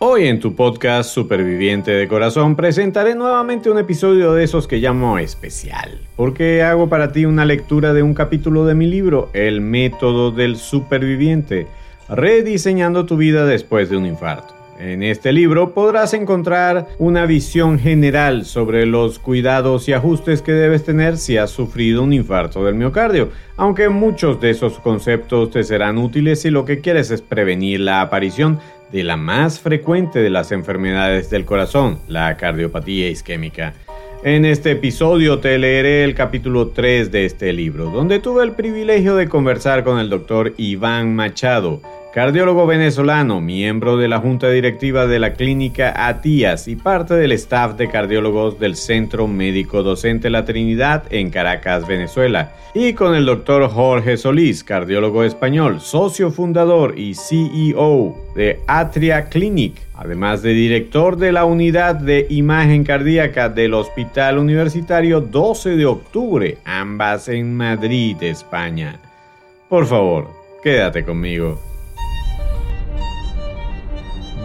Hoy en tu podcast Superviviente de Corazón presentaré nuevamente un episodio de esos que llamo especial, porque hago para ti una lectura de un capítulo de mi libro, El método del superviviente, rediseñando tu vida después de un infarto. En este libro podrás encontrar una visión general sobre los cuidados y ajustes que debes tener si has sufrido un infarto del miocardio, aunque muchos de esos conceptos te serán útiles si lo que quieres es prevenir la aparición de la más frecuente de las enfermedades del corazón, la cardiopatía isquémica. En este episodio te leeré el capítulo 3 de este libro, donde tuve el privilegio de conversar con el doctor Iván Machado, cardiólogo venezolano, miembro de la junta directiva de la clínica ATIAS y parte del staff de cardiólogos del Centro Médico Docente La Trinidad en Caracas, Venezuela, y con el doctor Jorge Solís, cardiólogo español, socio fundador y CEO de Atria Clinic, además de director de la unidad de imagen cardíaca del Hospital Universitario 12 de octubre, ambas en Madrid, España. Por favor, quédate conmigo.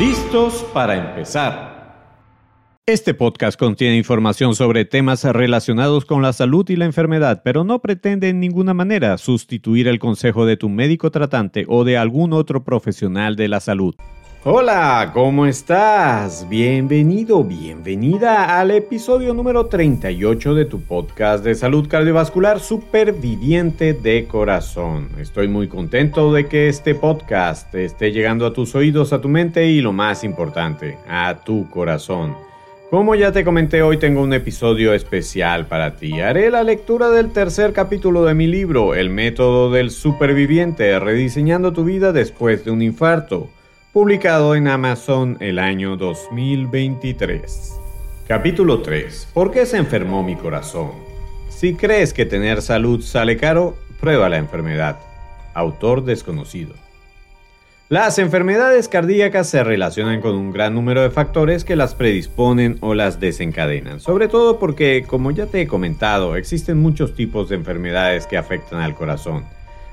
¿Listos para empezar? Este podcast contiene información sobre temas relacionados con la salud y la enfermedad, pero no pretende en ninguna manera sustituir el consejo de tu médico tratante o de algún otro profesional de la salud. Hola, ¿cómo estás? Bienvenido, bienvenida al episodio número 38 de tu podcast de salud cardiovascular Superviviente de Corazón. Estoy muy contento de que este podcast esté llegando a tus oídos, a tu mente y lo más importante, a tu corazón. Como ya te comenté, hoy tengo un episodio especial para ti. Haré la lectura del tercer capítulo de mi libro, El método del superviviente, rediseñando tu vida después de un infarto publicado en Amazon el año 2023. Capítulo 3. ¿Por qué se enfermó mi corazón? Si crees que tener salud sale caro, prueba la enfermedad. Autor desconocido. Las enfermedades cardíacas se relacionan con un gran número de factores que las predisponen o las desencadenan, sobre todo porque, como ya te he comentado, existen muchos tipos de enfermedades que afectan al corazón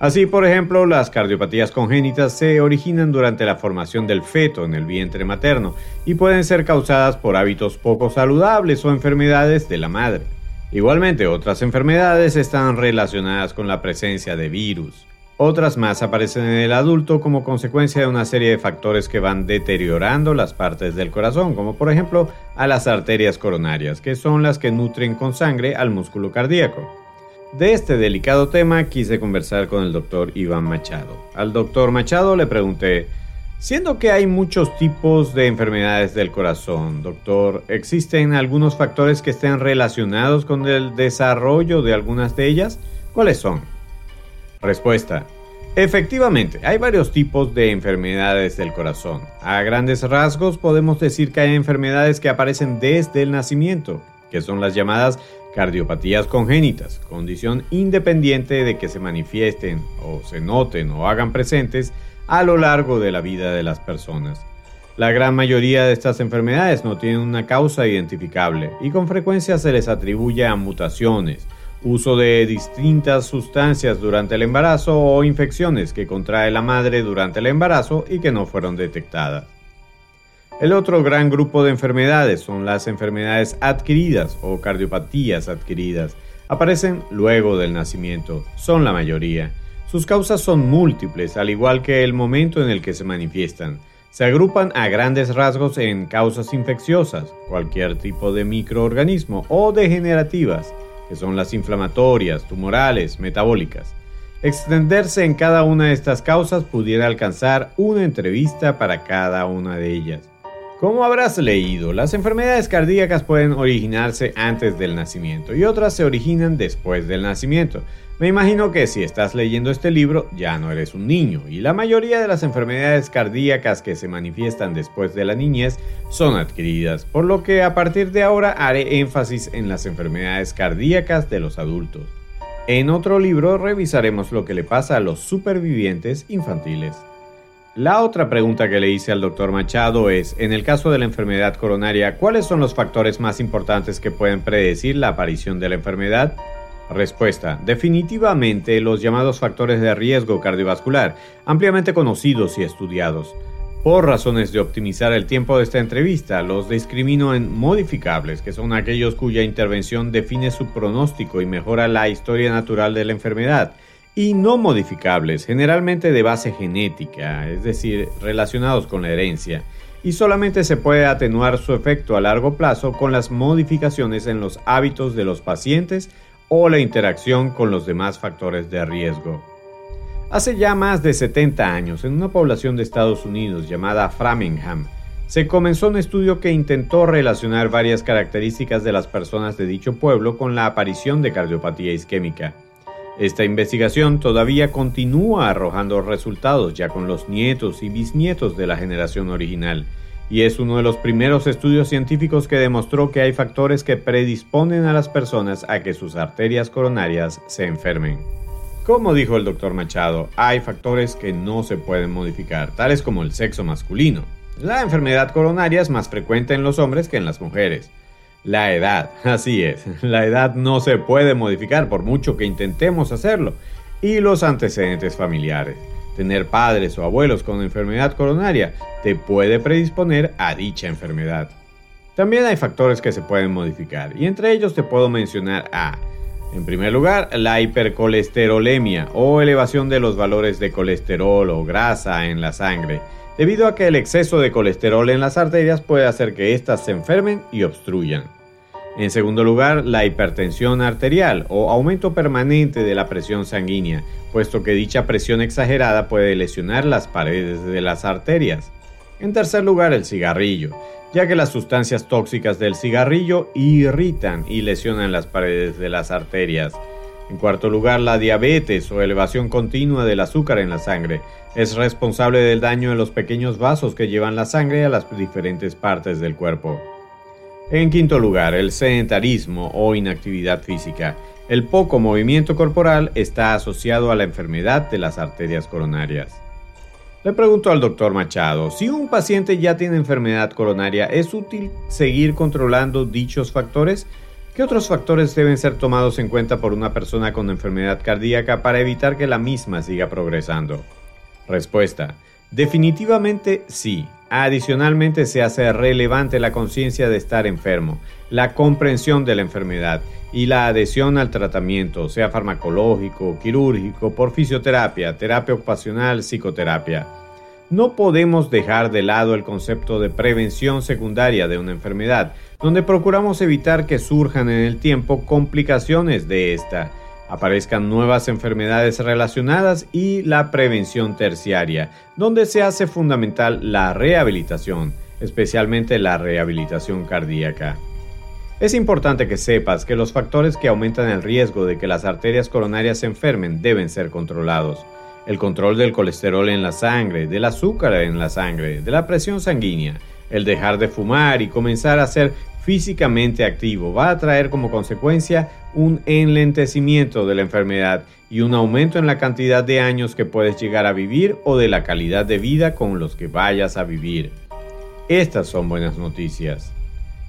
Así, por ejemplo, las cardiopatías congénitas se originan durante la formación del feto en el vientre materno y pueden ser causadas por hábitos poco saludables o enfermedades de la madre. Igualmente, otras enfermedades están relacionadas con la presencia de virus. Otras más aparecen en el adulto como consecuencia de una serie de factores que van deteriorando las partes del corazón, como por ejemplo a las arterias coronarias, que son las que nutren con sangre al músculo cardíaco. De este delicado tema quise conversar con el doctor Iván Machado. Al doctor Machado le pregunté, siendo que hay muchos tipos de enfermedades del corazón, doctor, ¿existen algunos factores que estén relacionados con el desarrollo de algunas de ellas? ¿Cuáles son? Respuesta. Efectivamente, hay varios tipos de enfermedades del corazón. A grandes rasgos podemos decir que hay enfermedades que aparecen desde el nacimiento, que son las llamadas cardiopatías congénitas, condición independiente de que se manifiesten o se noten o hagan presentes a lo largo de la vida de las personas. La gran mayoría de estas enfermedades no tienen una causa identificable y con frecuencia se les atribuye a mutaciones, uso de distintas sustancias durante el embarazo o infecciones que contrae la madre durante el embarazo y que no fueron detectadas. El otro gran grupo de enfermedades son las enfermedades adquiridas o cardiopatías adquiridas. Aparecen luego del nacimiento, son la mayoría. Sus causas son múltiples, al igual que el momento en el que se manifiestan. Se agrupan a grandes rasgos en causas infecciosas, cualquier tipo de microorganismo, o degenerativas, que son las inflamatorias, tumorales, metabólicas. Extenderse en cada una de estas causas pudiera alcanzar una entrevista para cada una de ellas. Como habrás leído, las enfermedades cardíacas pueden originarse antes del nacimiento y otras se originan después del nacimiento. Me imagino que si estás leyendo este libro ya no eres un niño y la mayoría de las enfermedades cardíacas que se manifiestan después de la niñez son adquiridas, por lo que a partir de ahora haré énfasis en las enfermedades cardíacas de los adultos. En otro libro revisaremos lo que le pasa a los supervivientes infantiles. La otra pregunta que le hice al doctor Machado es, en el caso de la enfermedad coronaria, ¿cuáles son los factores más importantes que pueden predecir la aparición de la enfermedad? Respuesta. Definitivamente los llamados factores de riesgo cardiovascular, ampliamente conocidos y estudiados. Por razones de optimizar el tiempo de esta entrevista, los discrimino en modificables, que son aquellos cuya intervención define su pronóstico y mejora la historia natural de la enfermedad, y no modificables, generalmente de base genética, es decir, relacionados con la herencia, y solamente se puede atenuar su efecto a largo plazo con las modificaciones en los hábitos de los pacientes o la interacción con los demás factores de riesgo. Hace ya más de 70 años, en una población de Estados Unidos llamada Framingham, se comenzó un estudio que intentó relacionar varias características de las personas de dicho pueblo con la aparición de cardiopatía isquémica. Esta investigación todavía continúa arrojando resultados ya con los nietos y bisnietos de la generación original, y es uno de los primeros estudios científicos que demostró que hay factores que predisponen a las personas a que sus arterias coronarias se enfermen. Como dijo el doctor Machado, hay factores que no se pueden modificar, tales como el sexo masculino. La enfermedad coronaria es más frecuente en los hombres que en las mujeres. La edad, así es, la edad no se puede modificar por mucho que intentemos hacerlo. Y los antecedentes familiares. Tener padres o abuelos con enfermedad coronaria te puede predisponer a dicha enfermedad. También hay factores que se pueden modificar y entre ellos te puedo mencionar a, en primer lugar, la hipercolesterolemia o elevación de los valores de colesterol o grasa en la sangre, debido a que el exceso de colesterol en las arterias puede hacer que éstas se enfermen y obstruyan. En segundo lugar, la hipertensión arterial o aumento permanente de la presión sanguínea, puesto que dicha presión exagerada puede lesionar las paredes de las arterias. En tercer lugar, el cigarrillo, ya que las sustancias tóxicas del cigarrillo irritan y lesionan las paredes de las arterias. En cuarto lugar, la diabetes o elevación continua del azúcar en la sangre es responsable del daño en los pequeños vasos que llevan la sangre a las diferentes partes del cuerpo. En quinto lugar, el sedentarismo o inactividad física. El poco movimiento corporal está asociado a la enfermedad de las arterias coronarias. Le pregunto al doctor Machado, si un paciente ya tiene enfermedad coronaria, ¿es útil seguir controlando dichos factores? ¿Qué otros factores deben ser tomados en cuenta por una persona con enfermedad cardíaca para evitar que la misma siga progresando? Respuesta. Definitivamente sí. Adicionalmente se hace relevante la conciencia de estar enfermo, la comprensión de la enfermedad y la adhesión al tratamiento, sea farmacológico, quirúrgico, por fisioterapia, terapia ocupacional, psicoterapia. No podemos dejar de lado el concepto de prevención secundaria de una enfermedad, donde procuramos evitar que surjan en el tiempo complicaciones de esta aparezcan nuevas enfermedades relacionadas y la prevención terciaria, donde se hace fundamental la rehabilitación, especialmente la rehabilitación cardíaca. Es importante que sepas que los factores que aumentan el riesgo de que las arterias coronarias se enfermen deben ser controlados. El control del colesterol en la sangre, del azúcar en la sangre, de la presión sanguínea, el dejar de fumar y comenzar a ser físicamente activo va a traer como consecuencia un enlentecimiento de la enfermedad y un aumento en la cantidad de años que puedes llegar a vivir o de la calidad de vida con los que vayas a vivir. Estas son buenas noticias.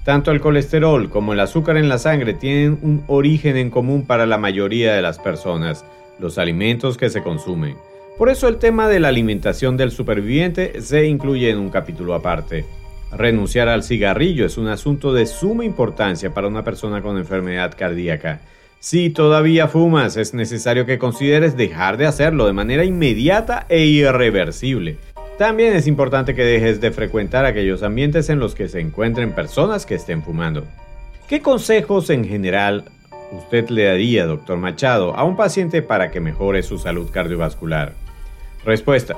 Tanto el colesterol como el azúcar en la sangre tienen un origen en común para la mayoría de las personas, los alimentos que se consumen. Por eso el tema de la alimentación del superviviente se incluye en un capítulo aparte. Renunciar al cigarrillo es un asunto de suma importancia para una persona con enfermedad cardíaca. Si todavía fumas, es necesario que consideres dejar de hacerlo de manera inmediata e irreversible. También es importante que dejes de frecuentar aquellos ambientes en los que se encuentren personas que estén fumando. ¿Qué consejos en general usted le daría, doctor Machado, a un paciente para que mejore su salud cardiovascular? Respuesta.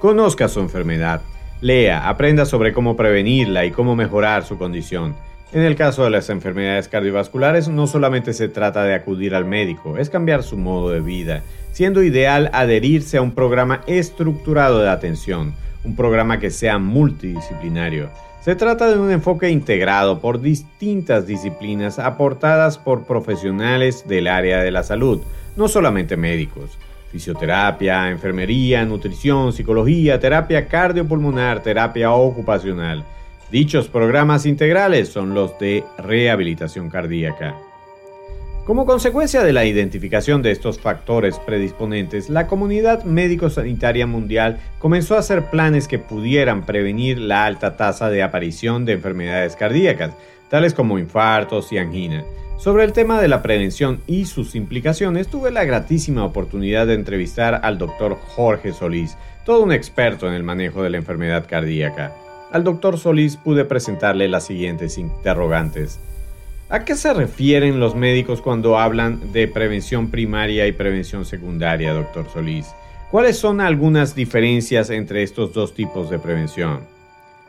Conozca su enfermedad Lea, aprenda sobre cómo prevenirla y cómo mejorar su condición. En el caso de las enfermedades cardiovasculares, no solamente se trata de acudir al médico, es cambiar su modo de vida, siendo ideal adherirse a un programa estructurado de atención, un programa que sea multidisciplinario. Se trata de un enfoque integrado por distintas disciplinas aportadas por profesionales del área de la salud, no solamente médicos. Fisioterapia, enfermería, nutrición, psicología, terapia cardiopulmonar, terapia ocupacional. Dichos programas integrales son los de rehabilitación cardíaca. Como consecuencia de la identificación de estos factores predisponentes, la comunidad médico-sanitaria mundial comenzó a hacer planes que pudieran prevenir la alta tasa de aparición de enfermedades cardíacas, tales como infartos y angina. Sobre el tema de la prevención y sus implicaciones, tuve la gratísima oportunidad de entrevistar al doctor Jorge Solís, todo un experto en el manejo de la enfermedad cardíaca. Al doctor Solís pude presentarle las siguientes interrogantes. ¿A qué se refieren los médicos cuando hablan de prevención primaria y prevención secundaria, doctor Solís? ¿Cuáles son algunas diferencias entre estos dos tipos de prevención?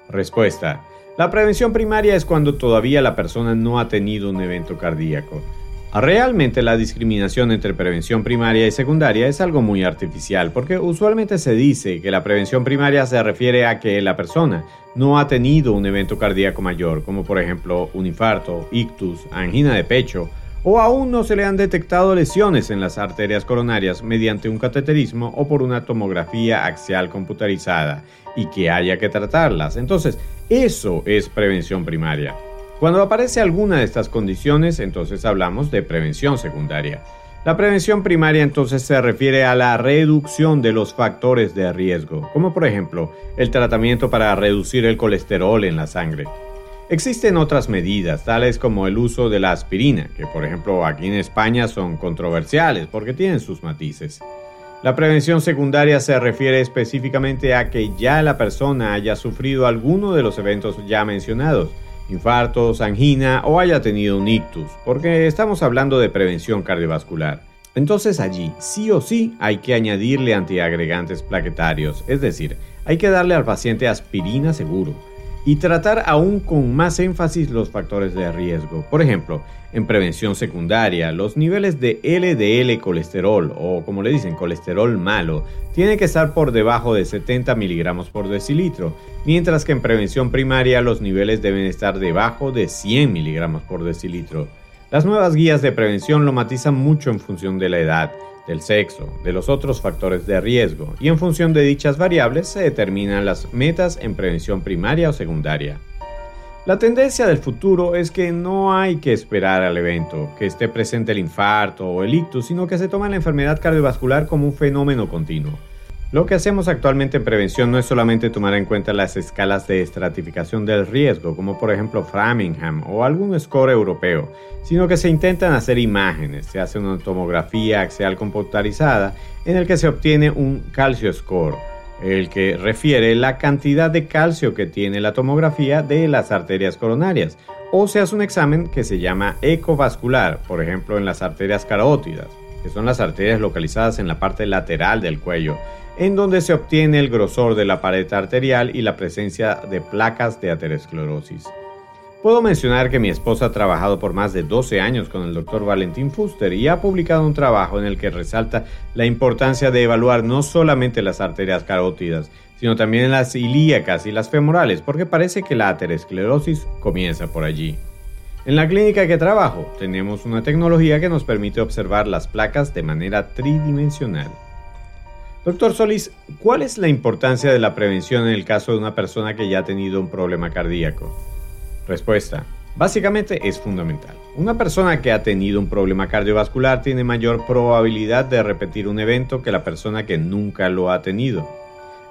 Respuesta. La prevención primaria es cuando todavía la persona no ha tenido un evento cardíaco. Realmente la discriminación entre prevención primaria y secundaria es algo muy artificial porque usualmente se dice que la prevención primaria se refiere a que la persona no ha tenido un evento cardíaco mayor, como por ejemplo un infarto, ictus, angina de pecho, o aún no se le han detectado lesiones en las arterias coronarias mediante un cateterismo o por una tomografía axial computarizada y que haya que tratarlas. Entonces, eso es prevención primaria. Cuando aparece alguna de estas condiciones, entonces hablamos de prevención secundaria. La prevención primaria entonces se refiere a la reducción de los factores de riesgo, como por ejemplo el tratamiento para reducir el colesterol en la sangre. Existen otras medidas, tales como el uso de la aspirina, que por ejemplo aquí en España son controversiales porque tienen sus matices. La prevención secundaria se refiere específicamente a que ya la persona haya sufrido alguno de los eventos ya mencionados, infartos, angina o haya tenido un ictus, porque estamos hablando de prevención cardiovascular. Entonces allí sí o sí hay que añadirle antiagregantes plaquetarios, es decir, hay que darle al paciente aspirina seguro y tratar aún con más énfasis los factores de riesgo. Por ejemplo, en prevención secundaria, los niveles de LDL colesterol o como le dicen colesterol malo tienen que estar por debajo de 70 miligramos por decilitro, mientras que en prevención primaria los niveles deben estar debajo de 100 miligramos por decilitro. Las nuevas guías de prevención lo matizan mucho en función de la edad, del sexo, de los otros factores de riesgo, y en función de dichas variables se determinan las metas en prevención primaria o secundaria. La tendencia del futuro es que no hay que esperar al evento, que esté presente el infarto o el ictus, sino que se toma la enfermedad cardiovascular como un fenómeno continuo. Lo que hacemos actualmente en prevención no es solamente tomar en cuenta las escalas de estratificación del riesgo, como por ejemplo Framingham o algún score europeo, sino que se intentan hacer imágenes, se hace una tomografía axial computarizada en el que se obtiene un calcio score, el que refiere la cantidad de calcio que tiene la tomografía de las arterias coronarias, o se hace un examen que se llama ecovascular, por ejemplo en las arterias carótidas, que son las arterias localizadas en la parte lateral del cuello, en donde se obtiene el grosor de la pared arterial y la presencia de placas de aterosclerosis. Puedo mencionar que mi esposa ha trabajado por más de 12 años con el Dr. Valentín Fuster y ha publicado un trabajo en el que resalta la importancia de evaluar no solamente las arterias carótidas, sino también las ilíacas y las femorales, porque parece que la aterosclerosis comienza por allí. En la clínica que trabajo tenemos una tecnología que nos permite observar las placas de manera tridimensional. Doctor Solís, ¿cuál es la importancia de la prevención en el caso de una persona que ya ha tenido un problema cardíaco? Respuesta. Básicamente es fundamental. Una persona que ha tenido un problema cardiovascular tiene mayor probabilidad de repetir un evento que la persona que nunca lo ha tenido.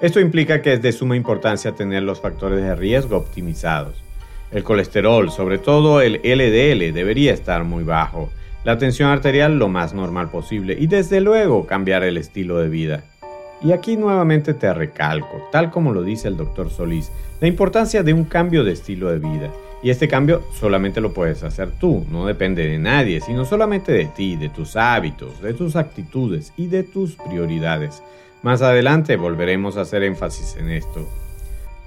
Esto implica que es de suma importancia tener los factores de riesgo optimizados. El colesterol, sobre todo el LDL, debería estar muy bajo, la tensión arterial lo más normal posible y desde luego cambiar el estilo de vida. Y aquí nuevamente te recalco, tal como lo dice el doctor Solís, la importancia de un cambio de estilo de vida. Y este cambio solamente lo puedes hacer tú, no depende de nadie, sino solamente de ti, de tus hábitos, de tus actitudes y de tus prioridades. Más adelante volveremos a hacer énfasis en esto.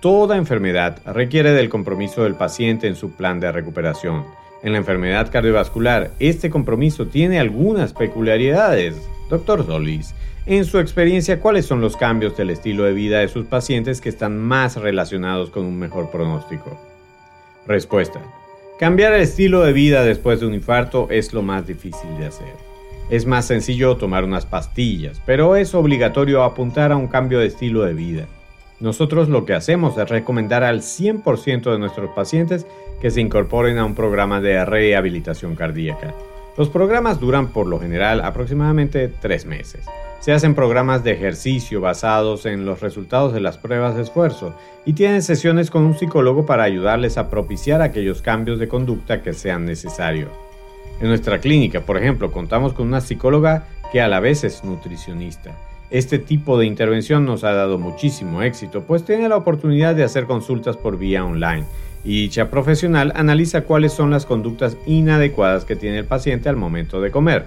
Toda enfermedad requiere del compromiso del paciente en su plan de recuperación. En la enfermedad cardiovascular, este compromiso tiene algunas peculiaridades. Doctor Solis, en su experiencia, ¿cuáles son los cambios del estilo de vida de sus pacientes que están más relacionados con un mejor pronóstico? Respuesta. Cambiar el estilo de vida después de un infarto es lo más difícil de hacer. Es más sencillo tomar unas pastillas, pero es obligatorio apuntar a un cambio de estilo de vida. Nosotros lo que hacemos es recomendar al 100% de nuestros pacientes que se incorporen a un programa de rehabilitación cardíaca. Los programas duran por lo general aproximadamente tres meses. Se hacen programas de ejercicio basados en los resultados de las pruebas de esfuerzo y tienen sesiones con un psicólogo para ayudarles a propiciar aquellos cambios de conducta que sean necesarios. En nuestra clínica, por ejemplo, contamos con una psicóloga que a la vez es nutricionista este tipo de intervención nos ha dado muchísimo éxito, pues tiene la oportunidad de hacer consultas por vía online y dicha profesional analiza cuáles son las conductas inadecuadas que tiene el paciente al momento de comer.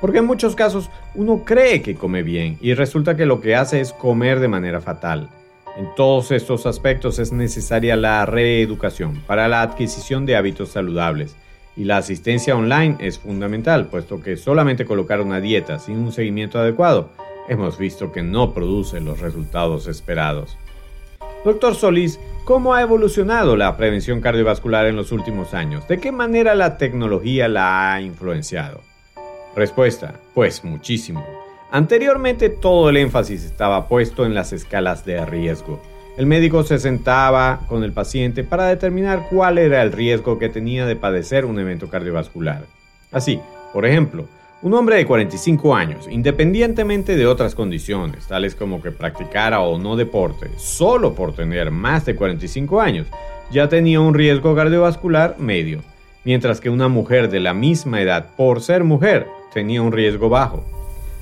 Porque en muchos casos uno cree que come bien y resulta que lo que hace es comer de manera fatal. En todos estos aspectos es necesaria la reeducación para la adquisición de hábitos saludables y la asistencia online es fundamental, puesto que solamente colocar una dieta sin un seguimiento adecuado hemos visto que no produce los resultados esperados. Doctor Solís, ¿cómo ha evolucionado la prevención cardiovascular en los últimos años? ¿De qué manera la tecnología la ha influenciado? Respuesta, pues muchísimo. Anteriormente todo el énfasis estaba puesto en las escalas de riesgo. El médico se sentaba con el paciente para determinar cuál era el riesgo que tenía de padecer un evento cardiovascular. Así, por ejemplo, un hombre de 45 años, independientemente de otras condiciones, tales como que practicara o no deporte, solo por tener más de 45 años, ya tenía un riesgo cardiovascular medio, mientras que una mujer de la misma edad, por ser mujer, tenía un riesgo bajo.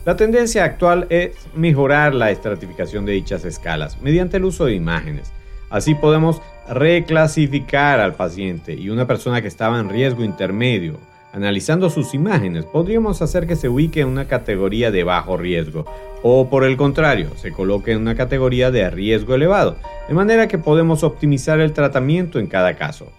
La tendencia actual es mejorar la estratificación de dichas escalas mediante el uso de imágenes. Así podemos reclasificar al paciente y una persona que estaba en riesgo intermedio Analizando sus imágenes, podríamos hacer que se ubique en una categoría de bajo riesgo o por el contrario, se coloque en una categoría de riesgo elevado, de manera que podemos optimizar el tratamiento en cada caso.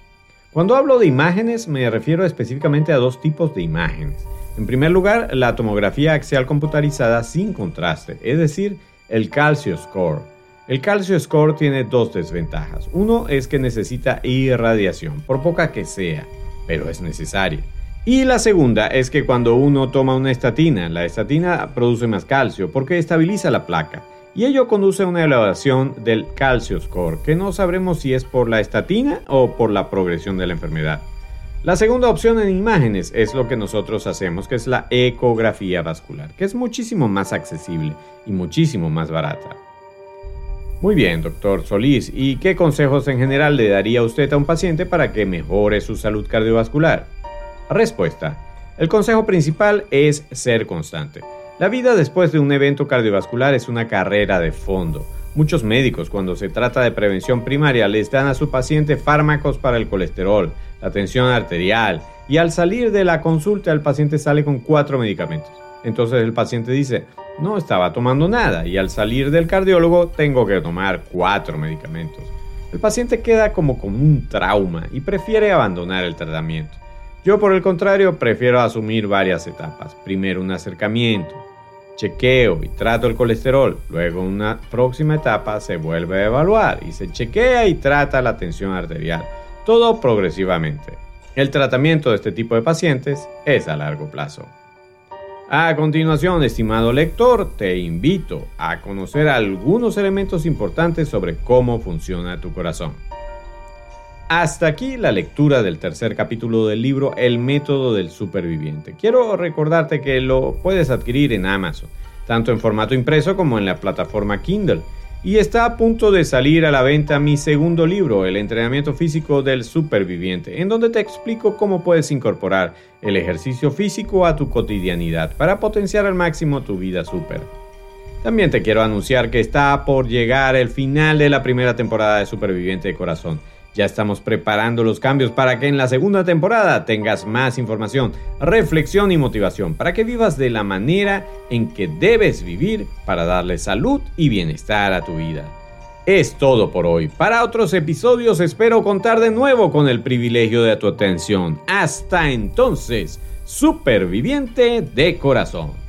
Cuando hablo de imágenes me refiero específicamente a dos tipos de imágenes. En primer lugar, la tomografía axial computarizada sin contraste, es decir, el calcio score. El calcio score tiene dos desventajas. Uno es que necesita irradiación, por poca que sea, pero es necesaria. Y la segunda es que cuando uno toma una estatina, la estatina produce más calcio porque estabiliza la placa y ello conduce a una elevación del calcio score, que no sabremos si es por la estatina o por la progresión de la enfermedad. La segunda opción en imágenes es lo que nosotros hacemos, que es la ecografía vascular, que es muchísimo más accesible y muchísimo más barata. Muy bien, doctor Solís, ¿y qué consejos en general le daría usted a un paciente para que mejore su salud cardiovascular? Respuesta. El consejo principal es ser constante. La vida después de un evento cardiovascular es una carrera de fondo. Muchos médicos cuando se trata de prevención primaria les dan a su paciente fármacos para el colesterol, la tensión arterial y al salir de la consulta el paciente sale con cuatro medicamentos. Entonces el paciente dice, no estaba tomando nada y al salir del cardiólogo tengo que tomar cuatro medicamentos. El paciente queda como con un trauma y prefiere abandonar el tratamiento. Yo por el contrario prefiero asumir varias etapas. Primero un acercamiento, chequeo y trato el colesterol. Luego una próxima etapa se vuelve a evaluar y se chequea y trata la tensión arterial. Todo progresivamente. El tratamiento de este tipo de pacientes es a largo plazo. A continuación, estimado lector, te invito a conocer algunos elementos importantes sobre cómo funciona tu corazón. Hasta aquí la lectura del tercer capítulo del libro El método del superviviente. Quiero recordarte que lo puedes adquirir en Amazon, tanto en formato impreso como en la plataforma Kindle. Y está a punto de salir a la venta mi segundo libro, El entrenamiento físico del superviviente, en donde te explico cómo puedes incorporar el ejercicio físico a tu cotidianidad para potenciar al máximo tu vida super. También te quiero anunciar que está por llegar el final de la primera temporada de Superviviente de Corazón ya estamos preparando los cambios para que en la segunda temporada tengas más información, reflexión y motivación para que vivas de la manera en que debes vivir para darle salud y bienestar a tu vida. Es todo por hoy. Para otros episodios espero contar de nuevo con el privilegio de tu atención. Hasta entonces, superviviente de corazón.